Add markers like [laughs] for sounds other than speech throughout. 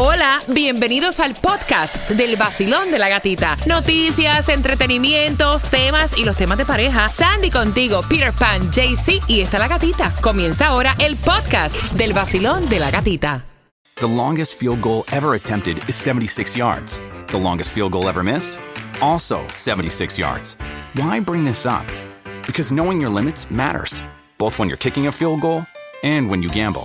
Hola, bienvenidos al podcast del vacilón de la gatita. Noticias, entretenimientos, temas y los temas de pareja. Sandy contigo, Peter Pan, JC y está la gatita. Comienza ahora el podcast del vacilón de la gatita. The longest field goal ever attempted is 76 yards. The longest field goal ever missed? Also 76 yards. Why bring this up? Because knowing your limits matters, both when you're kicking a field goal and when you gamble.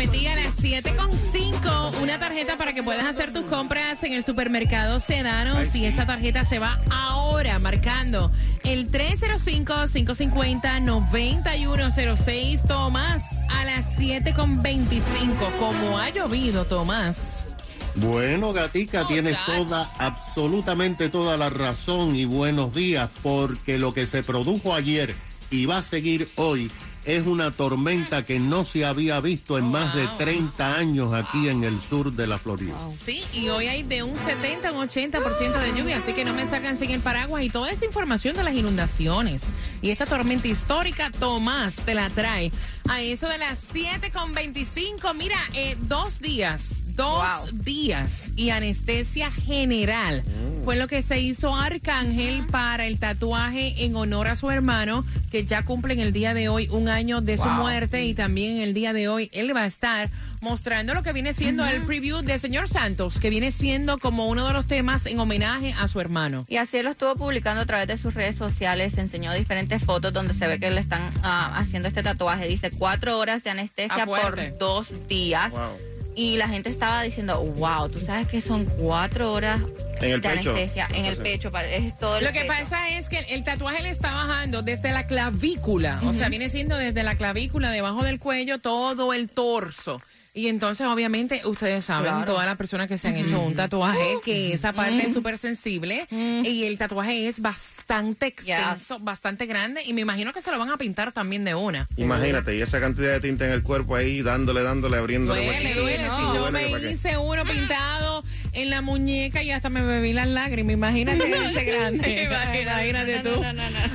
Prometí a las 7.5 una tarjeta para que puedas hacer tus compras en el supermercado Sedanos. Y esa tarjeta se va ahora marcando el 305-550-9106. Tomás, a las 7.25. Como ha llovido, Tomás. Bueno, Gatica, Oh, tienes toda, absolutamente toda la razón y buenos días, porque lo que se produjo ayer y va a seguir hoy es una tormenta que no se había visto en más de wow. 30 años aquí en el sur de la Florida. Sí, y hoy hay de un 70 a un 80% de lluvia, así que no me salgan sin el paraguas y toda esa información de las inundaciones. Y esta tormenta histórica, Tomás te la trae a eso de las 7.25. Mira, eh, dos días, dos días y anestesia general. Fue lo que se hizo Arcángel para el tatuaje en honor a su hermano, que ya cumple en el día de hoy un año de su muerte y también el día de hoy él va a estar mostrando lo que viene siendo el preview de Señor Santos, que viene siendo como uno de los temas en homenaje a su hermano. Y así él lo estuvo publicando a través de sus redes sociales, enseñó diferentes fotos donde se ve que le están ah, haciendo este tatuaje. Dice cuatro horas de anestesia por dos días. Y la gente estaba diciendo, wow, tú sabes que son cuatro horas En el de pecho. anestesia en el pecho, es todo el Lo que pecho. pasa es que el tatuaje le está bajando desde la clavícula, o sea, viene siendo desde la clavícula, debajo del cuello, todo el torso. Y entonces, obviamente, ustedes saben, Claro. todas las personas que se han hecho un tatuaje, que esa parte es súper sensible y el tatuaje es bastante extenso, bastante grande y me imagino que se lo van a pintar también de una. Imagínate, y esa cantidad de tinta en el cuerpo ahí, dándole, dándole, abriéndole. Duele, duele. No, si yo me hice uno pintado en la muñeca y hasta me bebí las lágrimas. Imagínate [laughs] ese grande. Imagínate tú.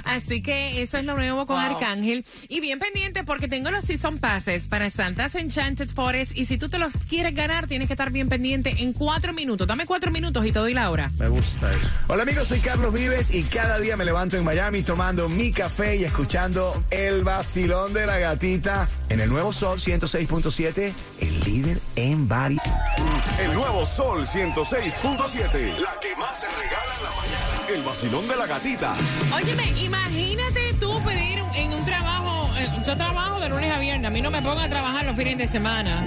Así que eso es lo nuevo con Arcángel. Y bien pendiente porque tengo los Season Passes para Santa's Enchanted Forest. Y si tú te los quieres ganar, tienes que estar bien pendiente en cuatro minutos. Dame cuatro minutos y te doy la hora. Me gusta eso. Hola amigos, soy Carlos Vives y cada día me levanto en Miami tomando mi café y escuchando el vacilón de la gatita en el nuevo Sol 106.7, el líder en variedad. El nuevo Sol 106.7. La que más se regala en la mañana. El vacilón de la gatita. Óyeme, imagínate tú pedir en un trabajo, yo trabajo de lunes a viernes, a mí no me pongan a trabajar los fines de semana.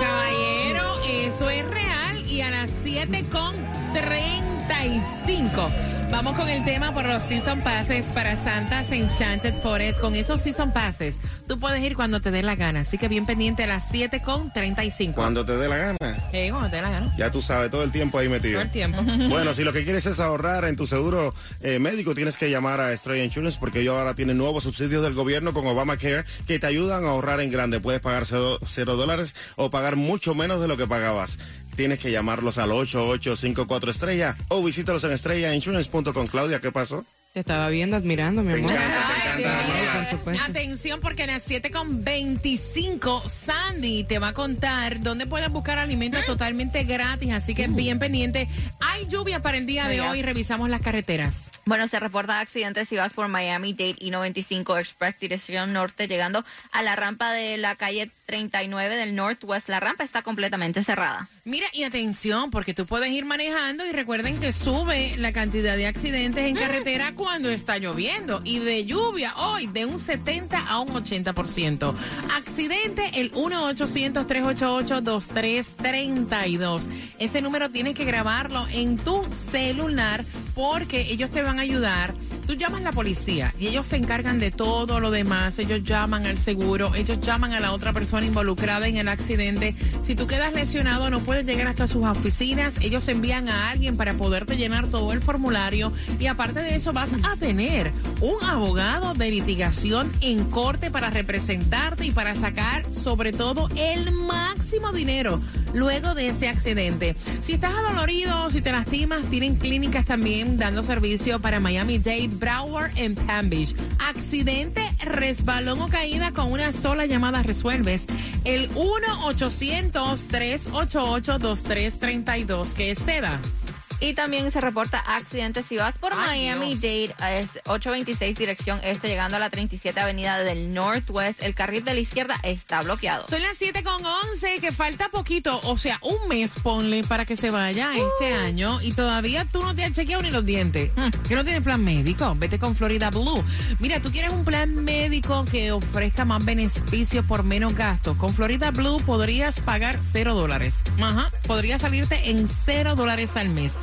Caballero, eso es real y a las 7 con 35. Vamos con el tema por los Season Passes para Santa's Enchanted Forest. Con esos Season Passes, tú puedes ir cuando te dé la gana. Así que bien pendiente a las 7 con 35. Cuando te dé la gana, Eh, cuando te dé la gana. ya tú sabes, todo el tiempo ahí metido. Todo el tiempo. [laughs] Bueno, si lo que quieres es ahorrar en tu seguro eh, médico, tienes que llamar a Estrella Insurance porque ellos ahora tienen nuevos subsidios del gobierno con Obamacare que te ayudan a ahorrar en grande. Puedes pagar cero, cero dólares o pagar mucho menos de lo que pagabas. Tienes que llamarlos al 8854 Estrella o visítalos en estrellainsurance.com. Claudia, ¿qué pasó? Te estaba viendo, admirando, mi Te amor. encanta, te encanta. por. Atención porque a las 7 con 25 Sandy te va a contar dónde puedes buscar alimentos totalmente gratis, así que bien pendiente. Hay lluvia para el día de hoy, revisamos las carreteras. Bueno, se reportan accidentes si vas por Miami Dade y 95 Express dirección norte, llegando a la rampa de la calle 39 del Northwest. La rampa está completamente cerrada. Mira, y atención, porque tú puedes ir manejando y recuerden que sube la cantidad de accidentes en carretera cuando está lloviendo y de lluvia hoy de un 70 a un 80%. Accidente el 1-800-388-2332. Ese número tienes que grabarlo en tu celular porque ellos te van a ayudar tú llamas a la policía y ellos se encargan de todo lo demás. Ellos llaman al seguro, ellos llaman a la otra persona involucrada en el accidente. Si tú quedas lesionado, no puedes llegar hasta sus oficinas. Ellos envían a alguien para poderte llenar todo el formulario. Y aparte de eso, vas a tener un abogado de litigación en corte para representarte y para sacar, sobre todo, el máximo dinero luego de ese accidente. Si estás adolorido, si te lastimas, tienen clínicas también dando servicio para Miami-Dade, Broward en Palm Beach. Accidente, resbalón o caída con una sola llamada resuelves. El 1-800-388-2332, que es seda. Y también se reporta accidentes. Si vas por Ay, Miami Dade, es 826 dirección este, llegando a la 37 Avenida del Northwest, el carril de la izquierda está bloqueado. Son las 7 con 11, que falta poquito, o sea, un mes ponle para que se vaya este año y todavía tú no te has chequeado ni los dientes. Hmm, Que no tienes plan médico, vete con Florida Blue. Mira, tú quieres un plan médico que ofrezca más beneficios por menos gastos. Con Florida Blue podrías pagar cero dólares. Ajá, podría salirte en cero dólares al mes.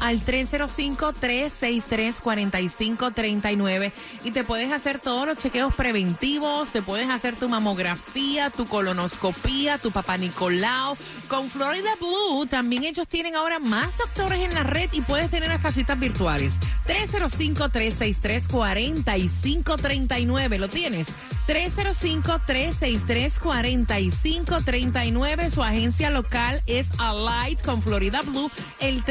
Al 305-363-4539 y te puedes hacer todos los chequeos preventivos, te puedes hacer tu mamografía, tu colonoscopía, tu papá Nicolau. Con Florida Blue también ellos tienen ahora más doctores en la red y puedes tener hasta citas virtuales. 305-363-4539, ¿lo tienes? 305-363-4539. Su agencia local es Alight con Florida Blue. El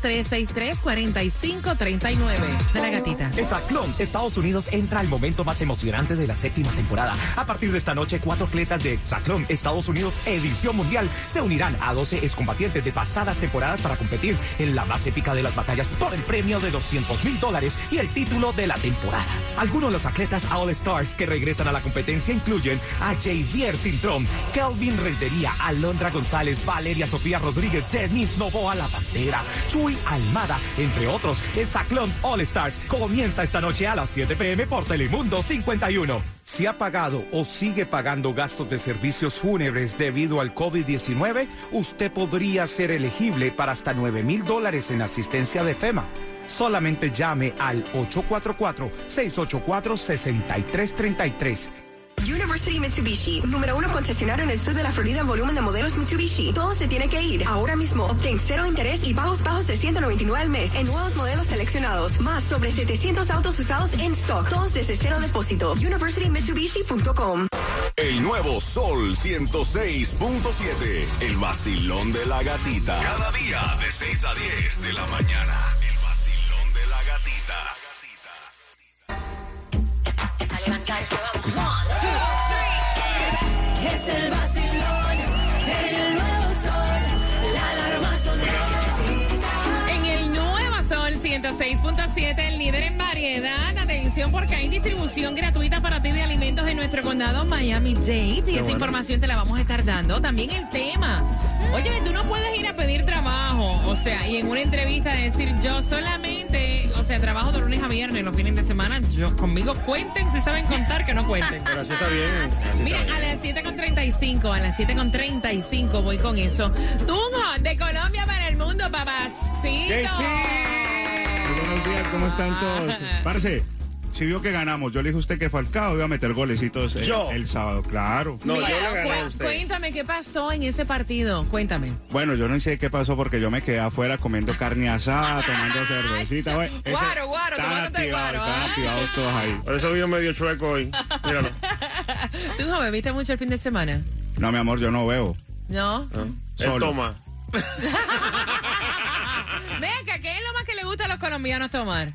305-363-4539. De la gatita. Hexatlón, Estados Unidos entra al momento más emocionante de la séptima temporada. A partir de esta noche, cuatro atletas de Hexatlón, Estados Unidos, edición mundial, se unirán a 12 excombatientes de pasadas temporadas para competir en la más épica de las batallas por el premio de 200 mil dólares y el título de la temporada. Algunos de los atletas All Stars que regresan a la competencia incluyen a Javier Cintrón, Kelvin Rentería, Alondra González, Valeria Sofía Rodríguez, Denise Novoa La Bandera, Chuy Almada, entre otros. Hexatlón All Stars comienza esta noche a las 7 pm por Telemundo 51. Si ha pagado o sigue pagando gastos de servicios fúnebres debido al COVID-19, usted podría ser elegible para hasta 9 mil dólares en asistencia de FEMA. Solamente llame al 844-684-6333. University Mitsubishi, número uno concesionario en el sur de la Florida en volumen de modelos Mitsubishi. Todo se tiene que ir. Ahora mismo obtén cero interés y pagos bajos de 199 al mes en nuevos modelos seleccionados. Más sobre 700 autos usados en stock. Todos desde cero depósito. UniversityMitsubishi.com. El nuevo Sol 106.7. El vacilón de la gatita. Cada día de 6 a 10 de la mañana. 106.7, el líder en variedad. Atención porque hay distribución gratuita para ti de alimentos en nuestro condado Miami-Dade. Y esa información te la vamos a estar dando. También el tema. Oye, tú no puedes ir a pedir trabajo. O sea, y en una entrevista decir yo solamente, o sea, trabajo de lunes a viernes, los fines de semana. Yo conmigo cuenten si saben contar que no cuenten. Pero así está bien. así Mira, está a las 7.35, a las 7.35 voy con eso. Tunjo, de Colombia para el mundo, papacito. Buenos días, ¿cómo están todos? [laughs] Parce, si vio que ganamos, yo le dije a usted que Falcao iba a meter golecitos el, Yo. el sábado, claro. No, Mira, yo le gané a usted. Cuéntame qué pasó en ese partido. Cuéntame. Bueno, yo no sé qué pasó porque yo me quedé afuera comiendo carne asada, [laughs] tomando cervecita. güey. Ese- Guaro, guaro, Están tomándote el activados, guaro, están ah. activados todos ahí. Por eso vino medio chueco hoy. Míralo. [laughs] ¿Tú no bebiste mucho el fin de semana? No, mi amor, yo no veo. ¿No? Ah, Él Solo. toma. Venga, ¿qué es lo más que le gusta a los colombianos tomar?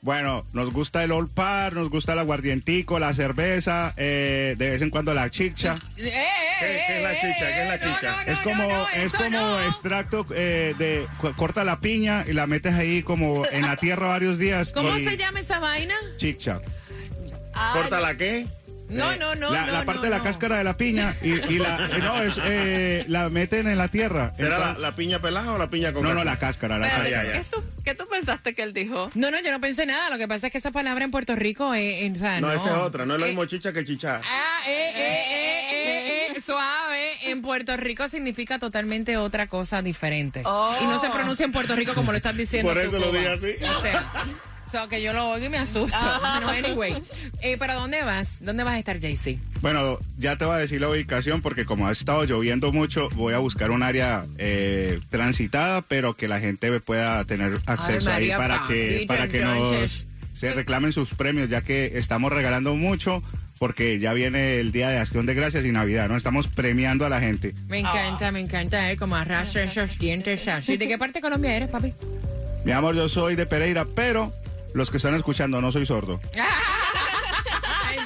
Bueno, nos gusta el Old Par, nos gusta el aguardientico, la cerveza, eh, de vez en cuando la chicha. [laughs] Eh, eh, ¿Qué- qué es la eh, chicha? ¿Qué es la chicha? no, no, es como, no, es como no. extracto eh, de corta la piña y la metes ahí como en la tierra varios días. ¿Cómo y se llama esa vaina? Chicha. Ay, ¿Corta la qué? No, no, no. la, no, la parte no, de la no. cáscara de la piña y, y la [laughs] eh, no es eh, la meten en la tierra. ¿Será la, Entonces- la piña pelada o la piña con no, no, la cáscara. La Espérate, cáscara. ya, ya. ¿qué, tú, qué tú pensaste que él dijo? No, no, yo no pensé nada. Lo que pasa es que esa palabra en Puerto Rico es. es- o sea, No, esa es otra. No es lo Eh, mismo chicha que chicha. Ah, eh, eh, eh, eh, eh, suave. En Puerto Rico significa totalmente otra cosa diferente. Oh. Y no se pronuncia en Puerto Rico como lo estás diciendo. Por tú, eso lo dije así. O sea, So, que yo lo oigo y me asusto. [laughs] No, anyway. Eh, ¿Para dónde vas? ¿Dónde vas a estar, JC? Bueno, ya te voy a decir la ubicación porque como ha estado lloviendo mucho, voy a buscar un área eh, transitada, pero que la gente pueda tener acceso ahí María para que, para que nos se reclamen sus premios, ya que estamos regalando mucho porque ya viene el Día de Acción de Gracias y Navidad, ¿no? Estamos premiando a la gente. Me encanta, me encanta, eh, como arrastra esos dientes así. ¿De qué parte de Colombia eres, papi? Mi amor, yo soy de Pereira, pero los que están escuchando no soy sordo.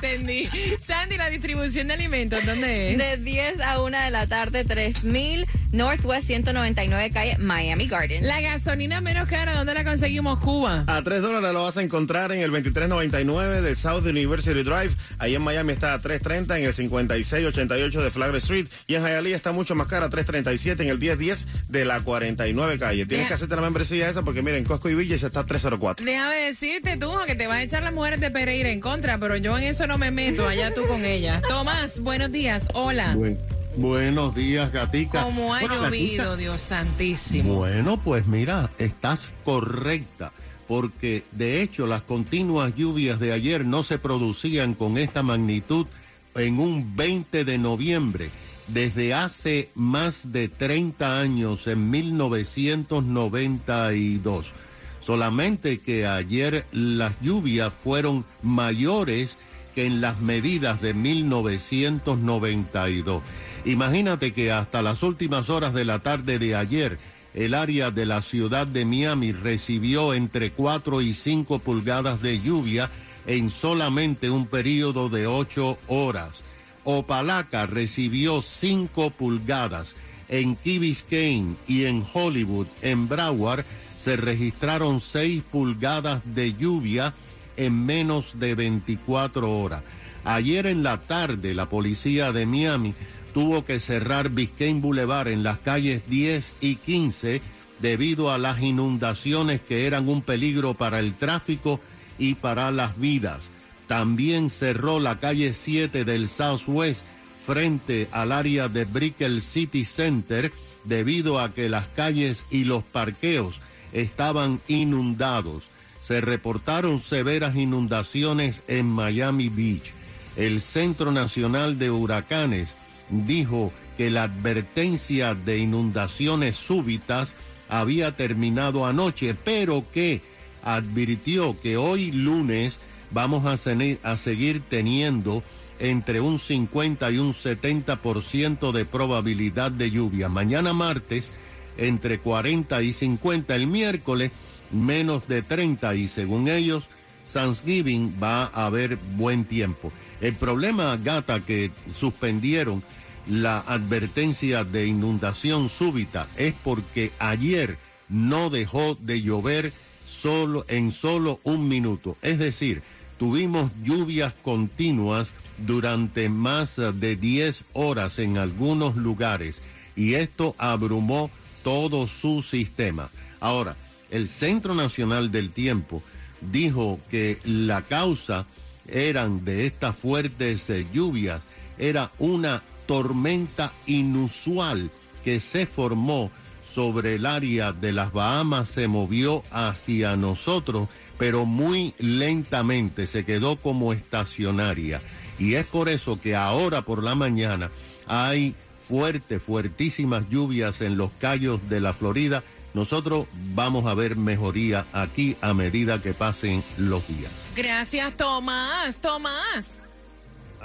Entendí. Sandy, la distribución de alimentos, ¿dónde es? De 10 a 1 de la tarde, 3000 Northwest 199 calle Miami Garden. La gasolina menos cara, ¿dónde la conseguimos, Cuba? A 3 dólares lo vas a encontrar en el 2399 del South University Drive. Ahí en Miami está a 330 en el 5688 de Flagler Street. Y en Hialeah está mucho más cara, a 337 en el 1010 de la 49 calle. Tienes Deja- que hacerte la membresía esa porque miren, Costco y Villa ya está a 304. Déjame decirte tú que te vas a echar las mujeres de Pereira en contra, pero yo en eso no me meto, allá tú con ella. Tomás, buenos días, hola. Buen- buenos días, Gatica. ¿Cómo ha Bueno, llovido, Gatica, Dios santísimo? Bueno, pues mira, estás correcta, porque de hecho las continuas lluvias de ayer no se producían con esta magnitud en un 20 de noviembre. Desde hace más de 30 años, en 1992. Solamente que ayer las lluvias fueron mayores que en las medidas de 1992. Imagínate que hasta las últimas horas de la tarde de ayer, el área de la ciudad de Miami recibió entre 4 y 5 pulgadas de lluvia en solamente un periodo de 8 horas. Opalaca recibió 5 pulgadas. En Key Biscayne y en Hollywood, en Broward, se registraron 6 pulgadas de lluvia en menos de 24 horas. Ayer en la tarde, la policía de Miami tuvo que cerrar Biscayne Boulevard en las calles 10 y 15 debido a las inundaciones que eran un peligro para el tráfico y para las vidas. También cerró la calle 7 del Southwest frente al área de Brickell City Center debido a que las calles y los parqueos estaban inundados. Se reportaron severas inundaciones en Miami Beach. El Centro Nacional de Huracanes dijo que la advertencia de inundaciones súbitas había terminado anoche, pero que advirtió que hoy lunes vamos a, seguir teniendo entre un 50 y un 70% de probabilidad de lluvia. Mañana martes entre 40 y 50. El miércoles menos de 30 y según ellos Thanksgiving va a haber buen tiempo. El problema, gata, que suspendieron la advertencia de inundación súbita es porque ayer no dejó de llover solo en solo un minuto. Es decir, tuvimos lluvias continuas durante más de 10 horas en algunos lugares y esto abrumó todo su sistema. Ahora, el Centro Nacional del Tiempo dijo que la causa eran de estas fuertes lluvias era una tormenta inusual que se formó sobre el área de las Bahamas, se movió hacia nosotros, pero muy lentamente, se quedó como estacionaria. Y es por eso que ahora por la mañana hay fuertes, fuertísimas lluvias en los callos de la Florida. Nosotros vamos a ver mejoría aquí a medida que pasen los días. Gracias, Tomás. Tomás.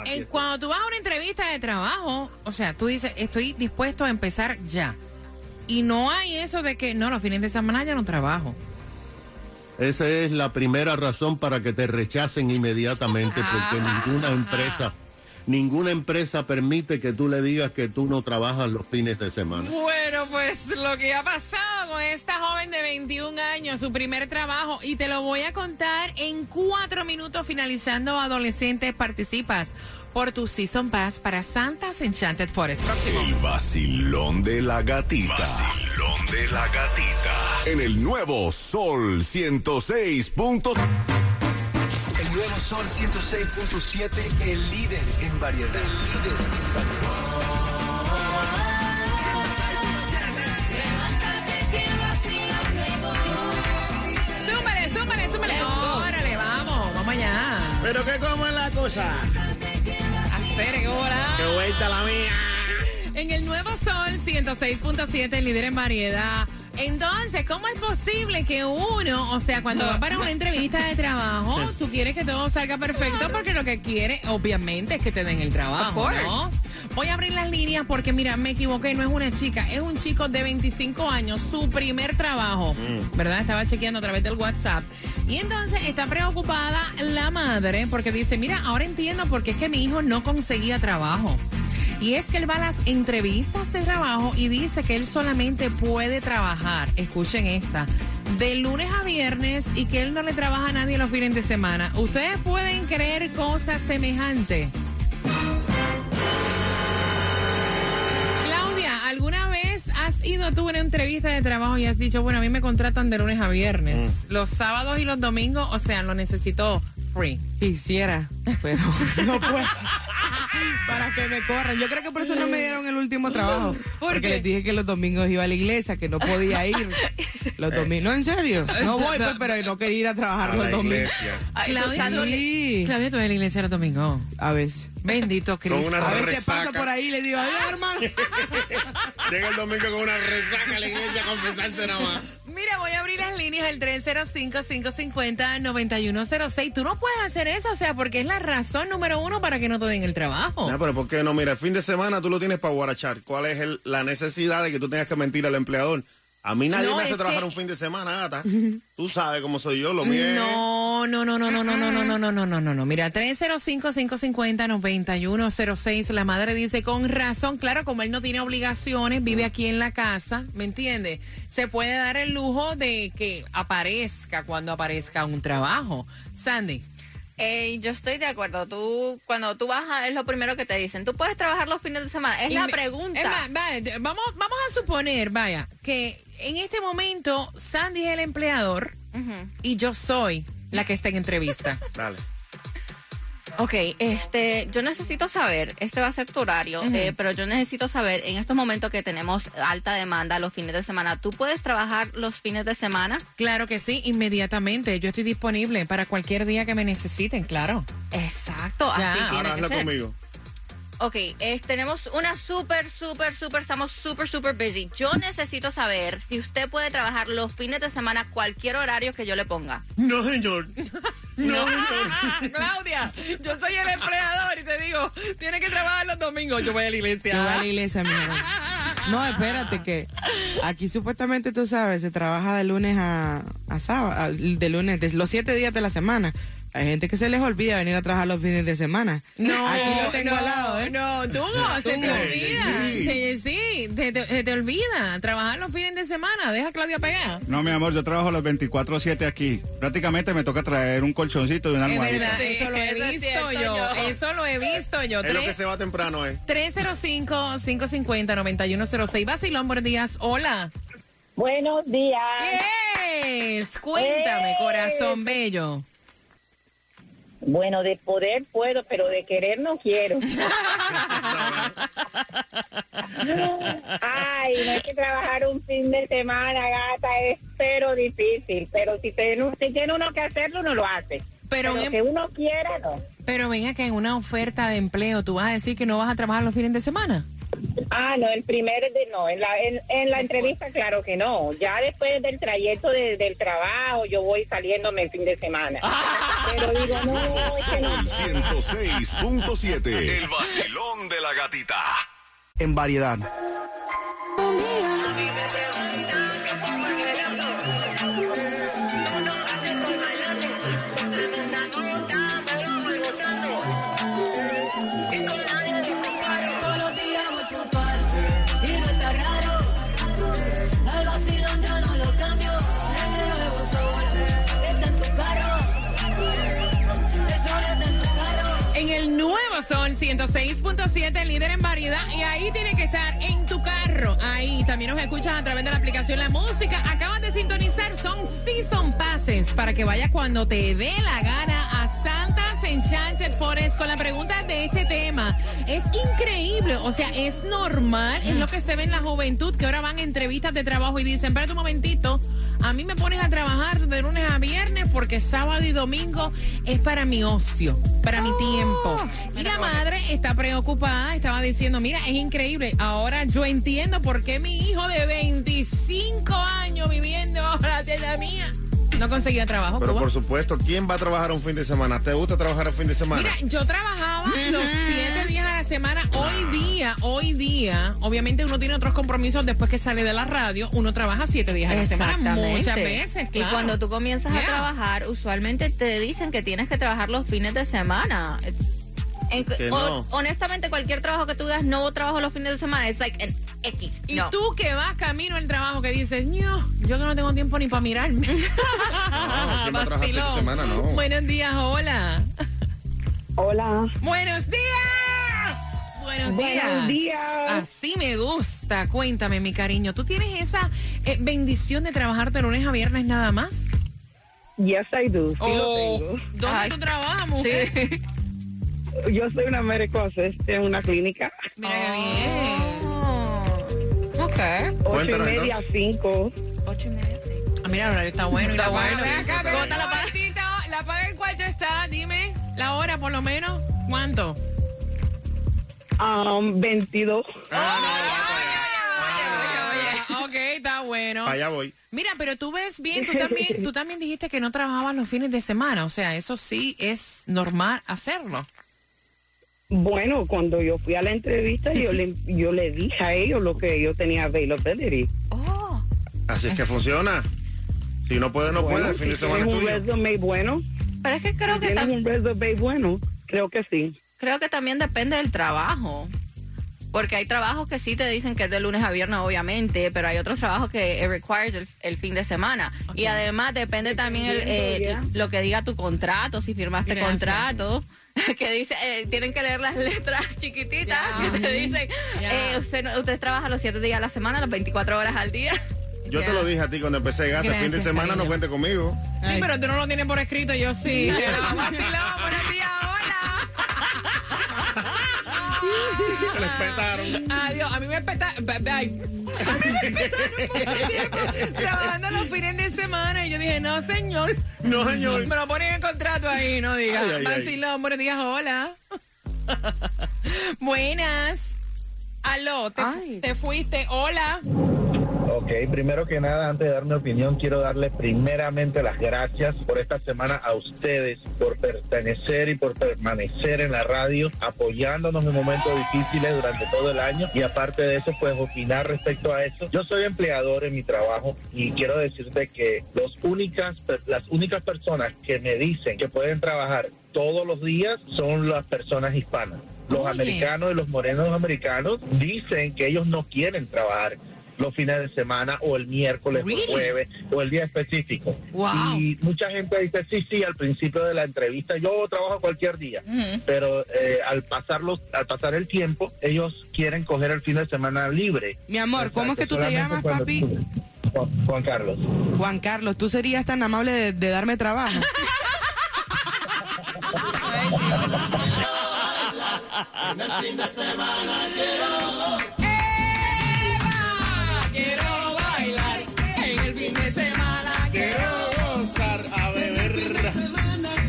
Eh, cuando tú vas a una entrevista de trabajo, o sea, tú dices, estoy dispuesto a empezar ya. Y no hay eso de que, no, los fines de semana ya no trabajo. Esa es la primera razón para que te rechacen inmediatamente, porque ninguna empresa, ninguna empresa permite que tú le digas que tú no trabajas los fines de semana. Bueno, pues lo que ha pasado con esta joven de 21 años, su primer trabajo, y te lo voy a contar en cuatro minutos finalizando Adolescentes Participas por tu Season Pass para Santa's Enchanted Forest. Próximo. El vacilón de la gatita. Vacilón de la gatita. En el nuevo Sol 106. El nuevo Sol 106.7, el líder en variedad. El líder en variedad. Súmale, súmale, súmale. Pero que cómo es la cosa. Hacer hola. Qué vuelta la mía. En el Nuevo Sol 106.7, líder en variedad. Entonces, ¿cómo es posible que uno, o sea, cuando va para una entrevista de trabajo, tú quieres que todo salga perfecto porque lo que quiere, obviamente, es que te den el trabajo, ¿no? Voy a abrir las líneas porque, mira, me equivoqué, no es una chica, es un chico de 25 años, su primer trabajo, ¿verdad? Estaba chequeando a través del WhatsApp. Y entonces está preocupada la madre porque dice, mira, ahora entiendo por qué es que mi hijo no conseguía trabajo. Y es que él va a las entrevistas de trabajo y dice que él solamente puede trabajar, escuchen esta, de lunes a viernes y que él no le trabaja a nadie los fines de semana. ¿Ustedes pueden creer cosas semejantes? Claudia, ¿alguna vez has ido tú a una entrevista de trabajo y has dicho, bueno, a mí me contratan de lunes a viernes? Los sábados y los domingos, o sea, lo necesito free. Quisiera, pero [laughs] no puedo. Para que me corran. Yo creo que por eso no me dieron el último trabajo. porque les dije que los domingos iba a la iglesia, que no podía ir. [laughs] Los domingos. No, en serio. No voy, pues, pero no quería ir a trabajar A los la domingos. iglesia. Claudia, Sí. Claudia, tú vas a la iglesia los domingos. A veces. Bendito Cristo. Con una A veces resaca. paso por ahí y le digo, adiós, hermano. [laughs] Llega el domingo con una resaca a la iglesia a confesarse nada más. Mira, voy a abrir las líneas al 305-550-9106. Tú no puedes hacer eso, o sea, porque es la razón número uno para que no te den el trabajo. No, pero ¿por qué no? Mira, el fin de semana tú lo tienes para guarachar. ¿Cuál es el- la necesidad de que tú tengas que mentir al empleador? A mí nadie No, me hace trabajar que- un fin de semana, gata. Tú sabes cómo soy yo, lo mío No, no, no, no, no, no, no, no, no, no, no, no, no, no. Mira, 305-550-9106. La madre dice, con razón, claro, como él no tiene obligaciones, vive aquí en la casa, ¿me entiendes? Se puede dar el lujo de que aparezca cuando aparezca un trabajo. Sandy. Eh, yo estoy de acuerdo. Tú, cuando tú vas a, es lo primero que te dicen. Tú puedes trabajar los fines de semana. Es Y la me- pregunta. es más, vaya, vamos, vamos a suponer, vaya, que en este momento Sandy es el empleador y yo soy la que está en entrevista. [laughs] Dale. Ok, este, yo necesito saber, este va a ser tu horario, eh, pero yo necesito saber en estos momentos que tenemos alta demanda los fines de semana, ¿tú puedes trabajar los fines de semana? Claro que sí, inmediatamente. Yo estoy disponible para cualquier día que me necesiten, claro. Exacto, Ya, así ahora tiene Ahora que hazlo ser. conmigo. Ok, tenemos una súper, súper, súper, estamos súper, súper busy. Yo necesito saber si usted puede trabajar los fines de semana cualquier horario que yo le ponga. No, señor. [laughs] No, señor. [laughs] Claudia, yo soy el empleador y te digo, tiene que trabajar los domingos. Yo voy a la iglesia. Yo voy a la iglesia, mira. No, espérate, que aquí supuestamente tú sabes, se trabaja de lunes a, a sábado, a- de lunes, de los siete días de la semana. Hay gente que se les olvida venir a trabajar los fines de semana. No, Aquí lo tengo no, al lado, ¿eh? No, tú no, se te olvida. Sí. Sí, sí, te, te- se te olvida. Trabajar los fines de semana. Deja a Claudia pegar. No, mi amor, yo trabajo los 24-7 aquí. Prácticamente me toca traer un colchoncito y una Es almohadita. verdad, eso lo he visto yo. yo. Eso lo he visto yo. Es lo que se va temprano, ¿eh? 305-550-9106. Basilón, buenos días. Hola. Buenos días. Yes. Cuéntame, Eh. corazón bello. Bueno, de poder puedo, pero de querer no quiero. [laughs] Ay, no hay que trabajar un fin de semana, gata, es pero difícil. Pero si tiene, si tiene uno que hacerlo, uno lo hace. Pero, Pero que uno quiera, no. pero venga que en una oferta de empleo tú vas a decir que no vas a trabajar los fines de semana. Ah, no, el primer de no. En la, en, en la entrevista, claro que no. Ya después del trayecto de- del trabajo, yo voy saliéndome el fin de semana. Pero digo, no, es que no. Sol 106.7. El vacilón de la gatita. En variedad. Sol 106.7, líder en variedad. Y ahí tiene que estar en tu carro. Ahí también nos escuchas a través de la aplicación La Música. Acaban de sintonizar, son Season Passes para que vayas cuando te dé la gana a Santa Enchanted Forest con la pregunta de este tema. Es increíble, o sea, es normal, es lo que se ve en la juventud, que ahora van a entrevistas de trabajo y dicen, espérate un momentito, a mí me pones a trabajar de lunes a viernes porque sábado y domingo es para mi ocio, para mi tiempo. Y la madre está preocupada, estaba diciendo, mira, es increíble, ahora yo entiendo por qué mi hijo de 25 años viviendo ahora de la mía no conseguía trabajo. Pero por supuesto, ¿quién va a trabajar un fin de semana? ¿Te gusta trabajar un fin de semana? Mira, yo trabajaba los siete días a la semana. Hoy día, hoy día, obviamente uno tiene otros compromisos después que sale de la radio. Uno trabaja siete días a la semana muchas veces. Y cuando tú comienzas Yeah. a trabajar, usualmente te dicen que tienes que trabajar los fines de semana. En- no. honestamente, cualquier trabajo que tú digas, no trabajo los fines de semana, es like an X. Y no. tú que vas camino al trabajo que dices, no, yo que no tengo tiempo ni para mirarme. [laughs] ¿quién semana? No. Buenos días, hola. Hola. Buenos días. Buenos días. Buenos días. Así me gusta. Cuéntame, mi cariño. ¿Tú tienes esa eh, bendición de trabajar de lunes a viernes nada más? Yes, I do. Sí Oh, lo tengo. ¿Dónde tú trabajas, mujer? [laughs] Yo soy una assistant en una clínica. Mira qué bien. Ok. Ocho y media cinco. Ocho y media. Ah, mira, el horario está bueno. Y la Está bueno. acá, la paga. ¿La paga en cuánto está? Dime. La hora, por lo menos. ¿Cuánto? Um, 22. Ok, está bueno. Allá voy. Mira, pero tú ves bien, tú también, [laughs] tú también dijiste que no trabajabas los fines de semana, o sea, eso sí es normal hacerlo. Bueno, cuando yo fui a la entrevista, yo le, yo le dije a ellos lo que yo tenía availability. Oh. Así es que funciona. Si no puede, no Bueno, puede. El fin si de semana es tienes un tuyo. resume bueno, Pero es que creo si que, tienes tam- un resume bueno, creo que sí. creo que también depende del trabajo. Porque hay trabajos que sí te dicen que es de lunes a viernes, obviamente, pero hay otros trabajos que it requires el, el fin de semana. Y además depende también el, eh, lo que diga tu contrato, si firmaste Gracias. contrato. [laughs] Que dice, eh, tienen que leer las letras [laughs] chiquititas Ya. que te dicen, eh, usted, no- usted trabaja los 7 días a la semana, las 24 horas al día. [laughs] Yo te lo dije a ti cuando empecé gata. El fin de Gracias, semana no cuente conmigo. Sí, pero tú no lo tienes por escrito, yo sí. Pero, vacilón, buenos días, hola. Adiós, a mí me respetaron. Trabajando los fines de semana y yo dije, no, señor. No, señor. Me lo ponen en contrato ahí, no diga. Ay, ay, ay. Vacilón, buenos días, hola. [laughs] Buenas. Aló, te fuiste. Hola. Ok, primero que nada, antes de dar mi opinión, quiero darle primeramente las gracias por esta semana a ustedes, por pertenecer y por permanecer en la radio, apoyándonos en momentos difíciles durante todo el año. Y aparte de eso, pues opinar respecto a eso. Yo soy empleador en mi trabajo y quiero decirte que los únicas, las únicas personas que me dicen que pueden trabajar todos los días son las personas hispanas. Los Oye. americanos y los morenos americanos dicen que ellos no quieren trabajar los fines de semana o el miércoles Really? o jueves o el día específico. Wow. Y mucha gente dice, sí, sí, al principio de la entrevista yo trabajo cualquier día, pero eh, al, pasarlo, al pasar el tiempo, ellos quieren coger el fin de semana libre. Mi amor, ¿cómo es que tú te llamas, papi? Juan, Juan Carlos. Juan Carlos, ¿tú serías tan amable de, de darme trabajo? [laughs] [laughs] Quiero bailar en el fin de semana. Quiero gozar a beber.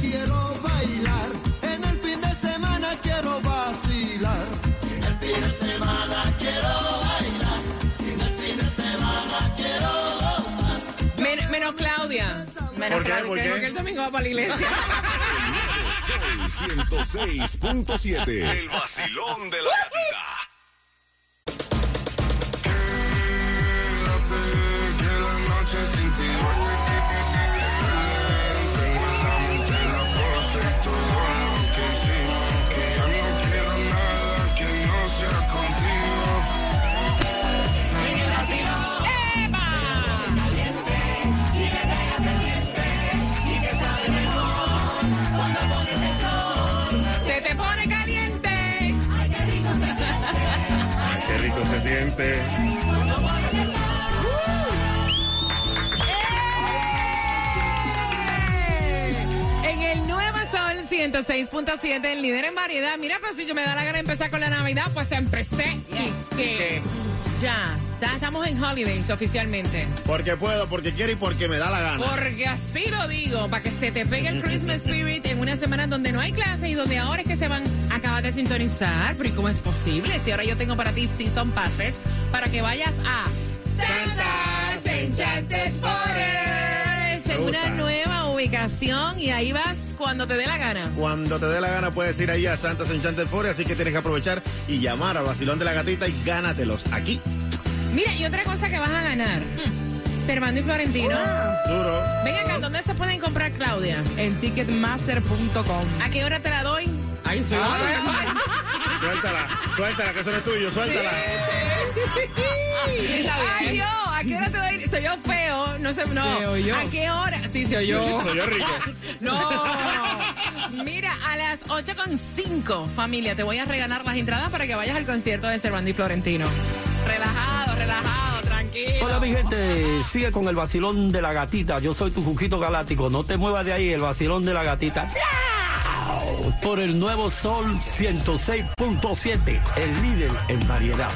quiero bailar, en el fin de semana quiero vacilar. En el fin de semana quiero bailar, en el fin de semana quiero gozar. Men- menos Claudia. Menos. Claudia, ¿Por que- qué? Porque el domingo va para la iglesia. Sol [laughs] 106.7. El vacilón de la Se te pone caliente. Qué rico se siente. En el Nuevo Sol 106.7, el líder en variedad. Mira, pues si yo me da la gana de empezar con la Navidad, pues empecé. Y que ya estamos en holidays oficialmente. Porque puedo, porque quiero y porque me da la gana. Porque así lo digo, para que se te pegue el Christmas Spirit en una semana donde no hay clase y donde ahora es que se van a acabar de sintonizar. Pero ¿y cómo es posible? Si ahora yo tengo para ti Season Passes para que vayas a Santa's Enchanted Forest en una nueva ubicación y ahí vas cuando te dé la gana. Cuando te dé la gana puedes ir ahí a Santos Enchanted Forest, así que tienes que aprovechar y llamar al vacilón de la gatita y gánatelos aquí. Mira, y otra cosa que vas a ganar. Servando y Florentino. Duro. Ven acá, ¿dónde se pueden comprar, Claudia? En ticketmaster.com. ¿A qué hora te la doy? Ahí soy. Suéltala, suéltala, que eso no es tuyo, suéltala. Ay, yo, ¿a qué hora te doy? Soy yo feo, no sé, no. Se oyó. ¿A qué hora? Sí, se oyó. [laughs] Se oyó rico. [laughs] No. Mira, a las 8.5, familia, te voy a regalar las entradas para que vayas al concierto de Servando y Florentino. Relajado, Hola mi gente, sigue con el vacilón de la gatita. Yo soy tu Juquito Galáctico. No te muevas de ahí, el vacilón de la gatita. Por el nuevo Sol 106.7, el líder en variedad.